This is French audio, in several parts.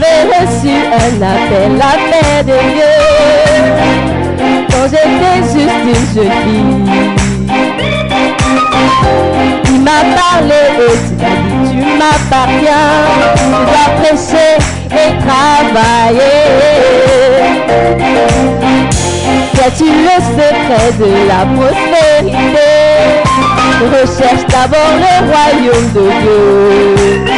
fait la paix de Dieu quand j'étais juste une jeune fille. Il m'a parlé et tu m'as dit tu m'appartiens, tu dois prêcher et travailler. Sais-tu le secret de la prospérité? Recherche d'abord le royaume de Dieu.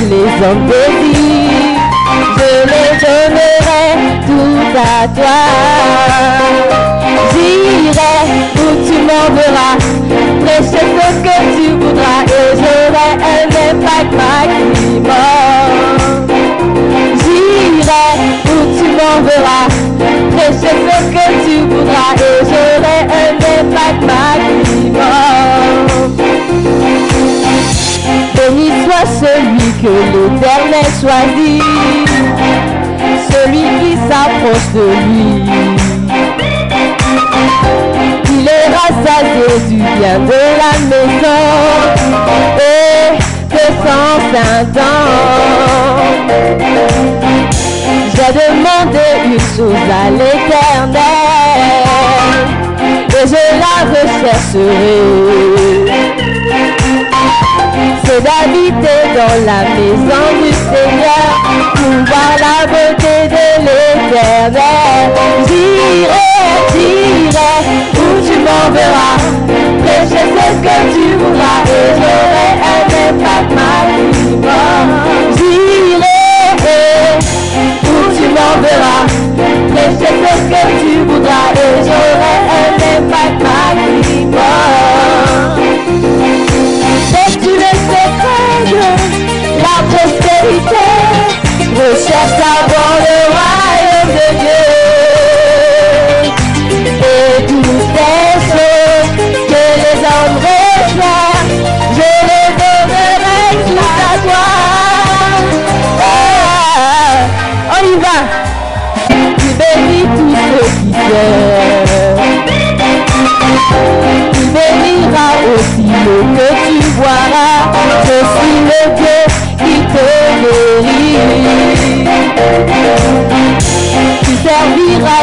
Les hommes désirent, je les donnerai tout à toi. J'irai où tu m'enverras, prêcher ce que tu voudras et j'aurai un impact maximum. J'irai où tu m'enverras, que l'Éternel choisit, celui qui s'approche de lui. Il est rassasié du bien de la maison et de son saint J'ai demandé une chose à l'Éternel et je la rechercherai d'habiter dans la maison du Seigneur, pour voir la beauté de l'éternel. J'irai, j'irai, où tu m'enverras. dans le royaume de Dieu. Et toutes les choses que les hommes je les donnerai à toi. On y va. Tu bénis tous ceux qui. Tu béniras aussi l'eau que tu boiras. Je suis le Dieu. Maria